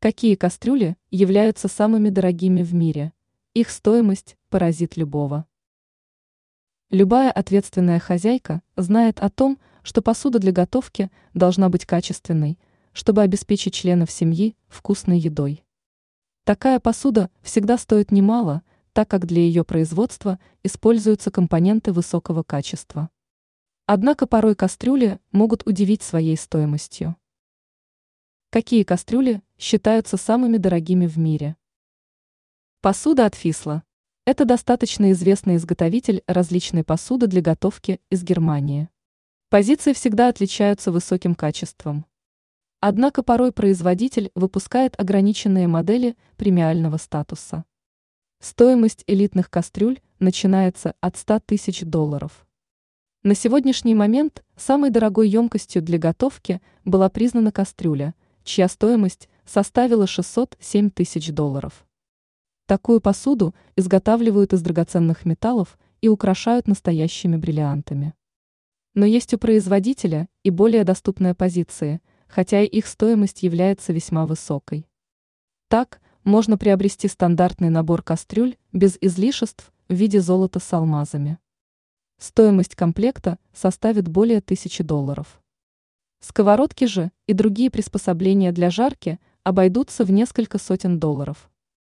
Какие кастрюли являются самыми дорогими в мире? Их стоимость поразит любого. Любая ответственная хозяйка знает о том, что посуда для готовки должна быть качественной, чтобы обеспечить членов семьи вкусной едой. Такая посуда всегда стоит немало, так как для ее производства используются компоненты высокого качества. Однако порой кастрюли могут удивить своей стоимостью. Какие кастрюли считаются самыми дорогими в мире? Посуда от Фисла. Это достаточно известный изготовитель различной посуды для готовки из Германии. Позиции всегда отличаются высоким качеством. Однако порой производитель выпускает ограниченные модели премиального статуса. Стоимость элитных кастрюль начинается от 100 тысяч долларов. На сегодняшний момент самой дорогой емкостью для готовки была признана кастрюля – чья стоимость составила 607 тысяч долларов. Такую посуду изготавливают из драгоценных металлов и украшают настоящими бриллиантами. Но есть у производителя и более доступные позиции, хотя и их стоимость является весьма высокой. Так, можно приобрести стандартный набор кастрюль без излишеств в виде золота с алмазами. Стоимость комплекта составит более тысячи долларов. Сковородки же и другие приспособления для жарки обойдутся в несколько сотен долларов.